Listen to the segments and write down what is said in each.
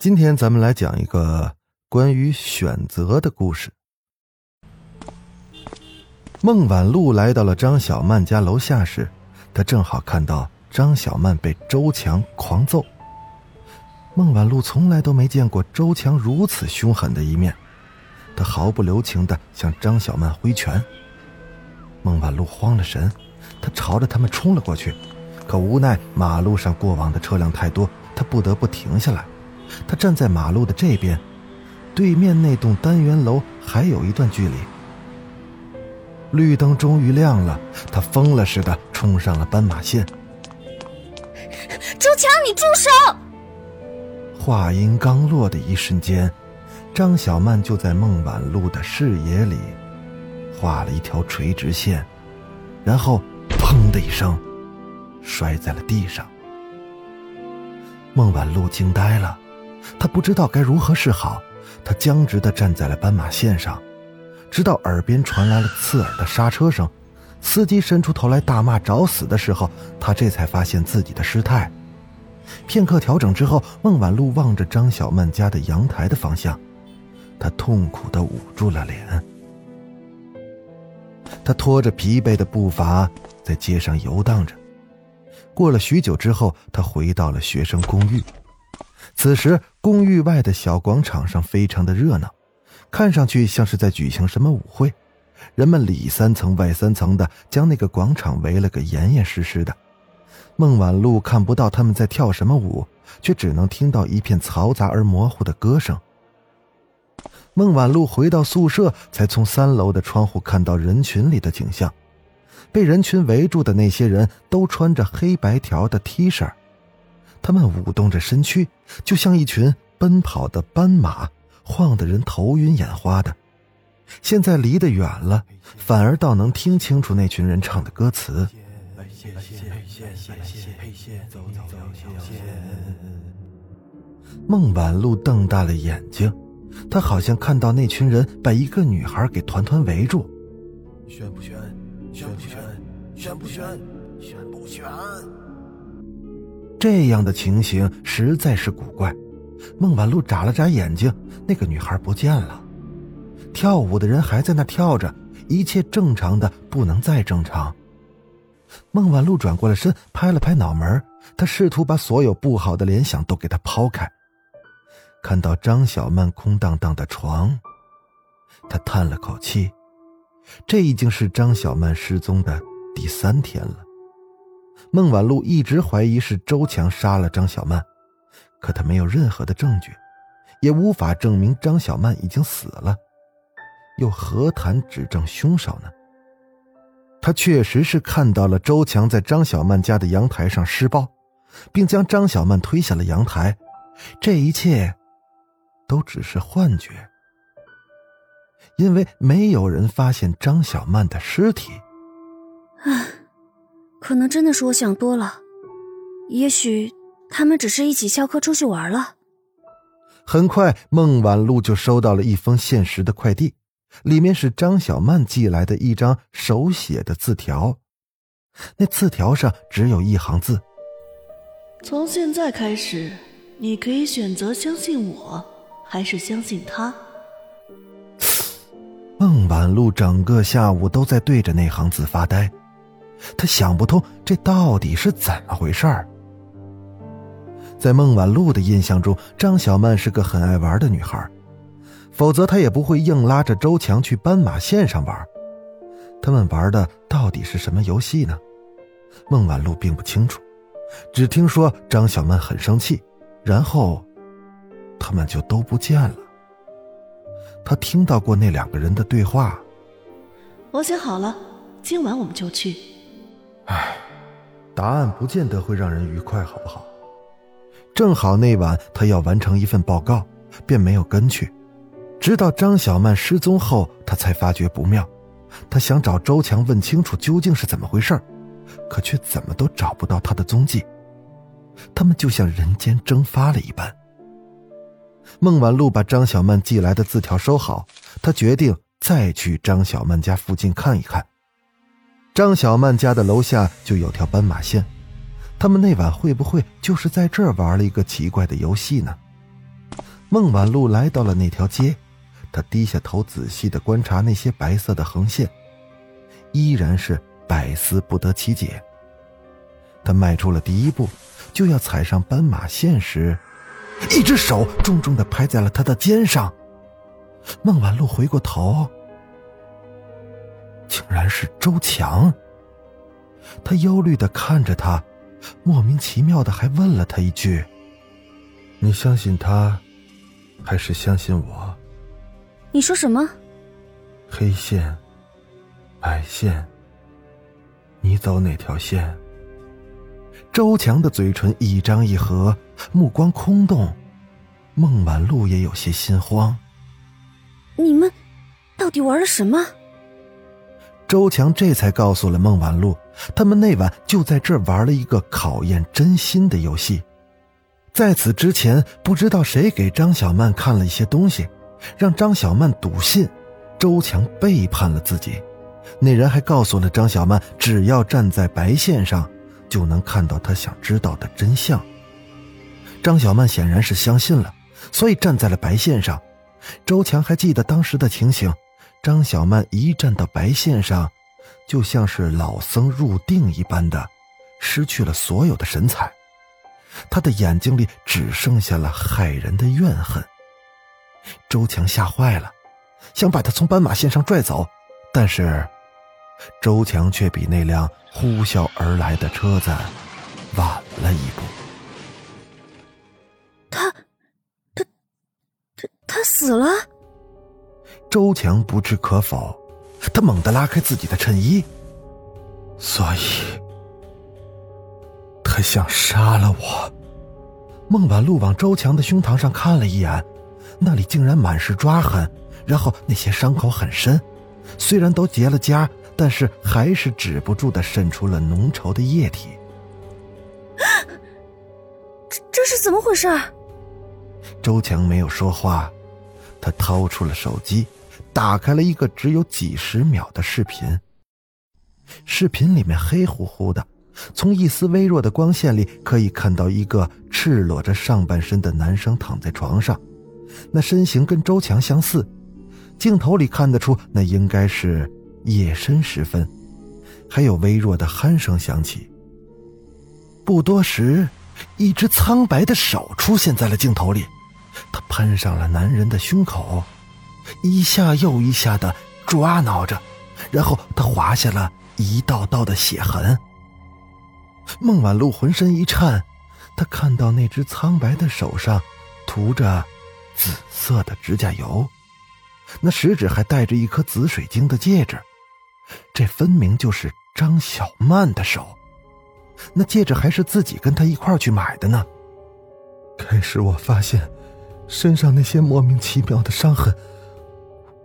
今天咱们来讲一个关于选择的故事。孟晚路来到了张小曼家楼下时，他正好看到张小曼被周强狂揍。孟晚路从来都没见过周强如此凶狠的一面，他毫不留情的向张小曼挥拳。孟晚路慌了神，他朝着他们冲了过去，可无奈马路上过往的车辆太多，他不得不停下来。他站在马路的这边，对面那栋单元楼还有一段距离。绿灯终于亮了，他疯了似的冲上了斑马线。周强，你住手！话音刚落的一瞬间，张小曼就在孟晚露的视野里画了一条垂直线，然后砰的一声摔在了地上。孟晚露惊呆了。他不知道该如何是好，他僵直地站在了斑马线上，直到耳边传来了刺耳的刹车声，司机伸出头来大骂找死的时候，他这才发现自己的失态。片刻调整之后，孟晚路望着张小曼家的阳台的方向，他痛苦地捂住了脸。他拖着疲惫的步伐在街上游荡着，过了许久之后，他回到了学生公寓。此时，公寓外的小广场上非常的热闹，看上去像是在举行什么舞会。人们里三层外三层的将那个广场围了个严严实实的。孟晚露看不到他们在跳什么舞，却只能听到一片嘈杂而模糊的歌声。孟晚露回到宿舍，才从三楼的窗户看到人群里的景象。被人群围住的那些人都穿着黑白条的 T 恤。他们舞动着身躯，就像一群奔跑的斑马，晃得人头晕眼花的。现在离得远了，反而倒能听清楚那群人唱的歌词。孟晚露瞪大了眼睛，她好像看到那群人把一个女孩给团团围住。选不选？选不选？选不选？选不选？这样的情形实在是古怪。孟晚路眨了眨眼睛，那个女孩不见了。跳舞的人还在那跳着，一切正常的不能再正常。孟晚路转过了身，拍了拍脑门，他试图把所有不好的联想都给她抛开。看到张小曼空荡荡的床，他叹了口气。这已经是张小曼失踪的第三天了。孟晚路一直怀疑是周强杀了张小曼，可他没有任何的证据，也无法证明张小曼已经死了，又何谈指证凶手呢？他确实是看到了周强在张小曼家的阳台上施暴，并将张小曼推下了阳台，这一切都只是幻觉，因为没有人发现张小曼的尸体。唉。可能真的是我想多了，也许他们只是一起翘课出去玩了。很快，孟晚露就收到了一封限时的快递，里面是张小曼寄来的一张手写的字条。那字条上只有一行字：“从现在开始，你可以选择相信我，还是相信他。”孟晚露整个下午都在对着那行字发呆。他想不通这到底是怎么回事儿。在孟晚露的印象中，张小曼是个很爱玩的女孩，否则她也不会硬拉着周强去斑马线上玩。他们玩的到底是什么游戏呢？孟晚露并不清楚，只听说张小曼很生气，然后他们就都不见了。他听到过那两个人的对话。我想好了，今晚我们就去。唉，答案不见得会让人愉快，好不好？正好那晚他要完成一份报告，便没有跟去。直到张小曼失踪后，他才发觉不妙。他想找周强问清楚究竟是怎么回事可却怎么都找不到他的踪迹。他们就像人间蒸发了一般。孟晚露把张小曼寄来的字条收好，他决定再去张小曼家附近看一看。张小曼家的楼下就有条斑马线，他们那晚会不会就是在这儿玩了一个奇怪的游戏呢？孟晚露来到了那条街。他低下头，仔细的观察那些白色的横线，依然是百思不得其解。他迈出了第一步，就要踩上斑马线时，一只手重重的拍在了他的肩上。孟晚露回过头，然是周强。他忧虑的看着他，莫名其妙的还问了他一句：“你相信他，还是相信我？”你说什么？黑线，白线。你走哪条线？周强的嘴唇一张一合，目光空洞。孟晚露也有些心慌。你们到底玩了什么？周强这才告诉了孟晚露，他们那晚就在这玩了一个考验真心的游戏。在此之前，不知道谁给张小曼看了一些东西。让张小曼笃信，周强背叛了自己。那人还告诉了张小曼，只要站在白线上，就能看到他想知道的真相。张小曼显然是相信了，所以站在了白线上。周强还记得当时的情形：张小曼一站到白线上，就像是老僧入定一般的，失去了所有的神采，他的眼睛里只剩下了骇人的怨恨。周强吓坏了，想把他从斑马线上拽走，但是周强却比那辆呼啸而来的车子晚了一步。他，他，他，他死了。周强不置可否，他猛地拉开自己的衬衣，所以他想杀了我。孟晚露往周强的胸膛上看了一眼。那里竟然满是抓痕，然后那些伤口很深，虽然都结了痂，但是还是止不住的渗出了浓稠的液体。这这是怎么回事？周强没有说话，他掏出了手机，打开了一个只有几十秒的视频。视频里面黑乎乎的，从一丝微弱的光线里可以看到一个赤裸着上半身的男生躺在床上。那身形跟周强相似，镜头里看得出那应该是夜深时分，还有微弱的鼾声响起。不多时，一只苍白的手出现在了镜头里，他攀上了男人的胸口，一下又一下的抓挠着，然后他划下了一道道的血痕。孟晚露浑身一颤，她看到那只苍白的手上涂着。紫色的指甲油，那食指还戴着一颗紫水晶的戒指，这分明就是张小曼的手。那戒指还是自己跟他一块去买的呢。开始我发现身上那些莫名其妙的伤痕，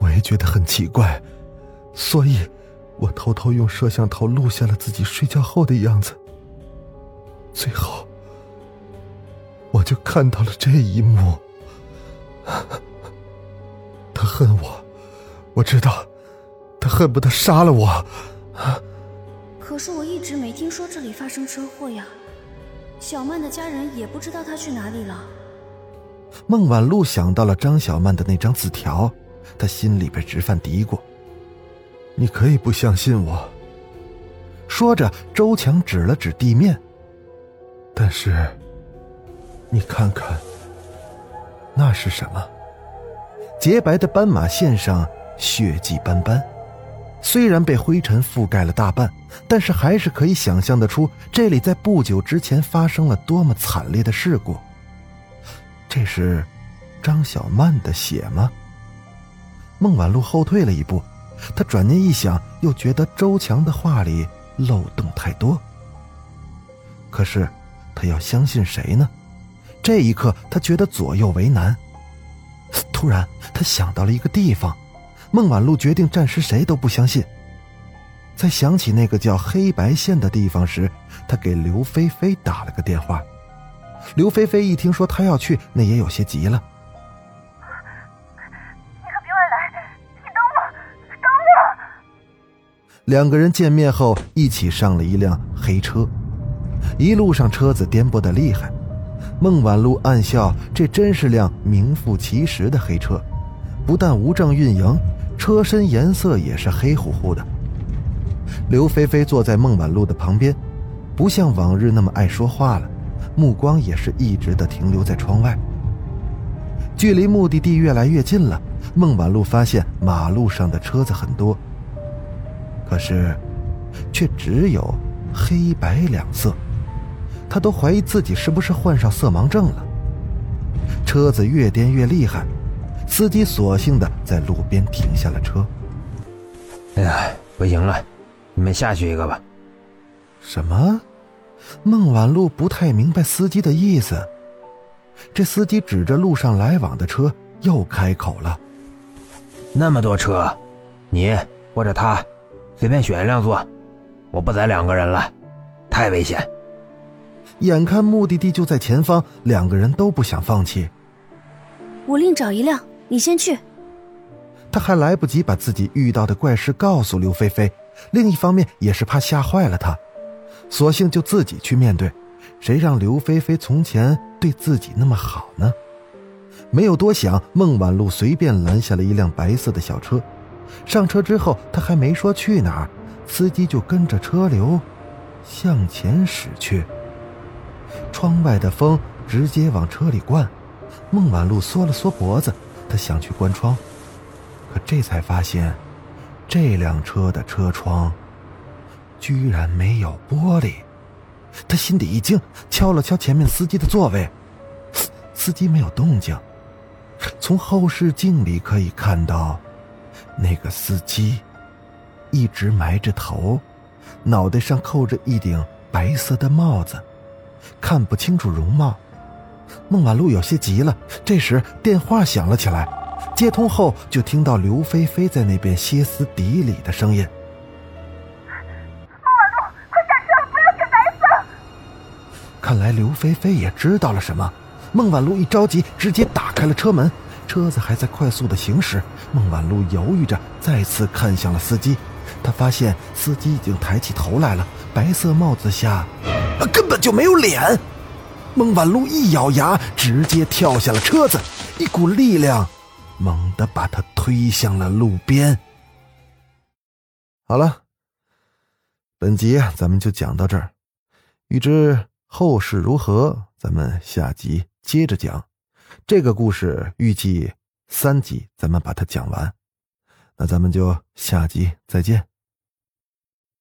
我也觉得很奇怪，所以，我偷偷用摄像头录下了自己睡觉后的样子。最后，我就看到了这一幕。他恨我，我知道，他恨不得杀了我。可是我一直没听说这里发生车祸呀，小曼的家人也不知道她去哪里了。孟晚露想到了张小曼的那张字条，他心里边直犯嘀咕。你可以不相信我。说着，周强指了指地面。但是，你看看。那是什么？洁白的斑马线上血迹斑斑，虽然被灰尘覆盖了大半，但是还是可以想象得出这里在不久之前发生了多么惨烈的事故。这是张小曼的血吗？孟晚露后退了一步，她转念一想，又觉得周强的话里漏洞太多。可是，她要相信谁呢？这一刻，他觉得左右为难。突然，他想到了一个地方。孟晚路决定暂时谁都不相信。在想起那个叫黑白线的地方时，他给刘菲菲打了个电话。刘菲菲一听说他要去，那也有些急了。两个人见面后，一起上了一辆黑车。一路上车子颠簸的厉害，孟晚路暗笑：这真是辆名副其实的黑车，不但无证运营，车身颜色也是黑乎乎的。刘菲菲坐在孟晚路的旁边，不像往日那么爱说话了，目光也是一直的停留在窗外。距离目的地越来越近了，孟晚路发现马路上的车子很多，可是，却只有黑白两色。他都怀疑自己是不是患上色盲症了。车子越颠越厉害，司机索性的在路边停下了车。哎呀，不行了，你们下去一个吧。什么？孟晚露不太明白司机的意思。这司机指着路上来往的车，又开口了：“那么多车，你或者他，随便选一辆坐，我不载两个人了，太危险。”眼看目的地就在前方，两个人都不想放弃。我另找一辆，你先去。他还来不及把自己遇到的怪事告诉刘菲菲，另一方面也是怕吓坏了她，索性就自己去面对。谁让刘菲菲从前对自己那么好呢？没有多想，孟晚露随便拦下了一辆白色的小车。上车之后，他还没说去哪儿，司机就跟着车流向前驶去。窗外的风直接往车里灌，孟晚路缩了缩脖子，他想去关窗，可这才发现，这辆车的车窗居然没有玻璃。他心底一惊，敲了敲前面司机的座位，司机没有动静。从后视镜里可以看到，那个司机一直埋着头，脑袋上扣着一顶白色的帽子。看不清楚容貌，孟晚露有些急了。这时电话响了起来，接通后就听到刘菲菲在那边歇斯底里的声音：“孟晚路，快下车，不要选白色！”看来刘菲菲也知道了什么。孟晚露一着急，直接打开了车门。车子还在快速的行驶，孟晚路犹豫着，再次看向了司机。他发现司机已经抬起头来了，白色帽子下。根本就没有脸！孟晚路一咬牙，直接跳下了车子，一股力量猛地把他推向了路边。好了，本集咱们就讲到这儿，欲知后事如何，咱们下集接着讲。这个故事预计三集，咱们把它讲完。那咱们就下集再见。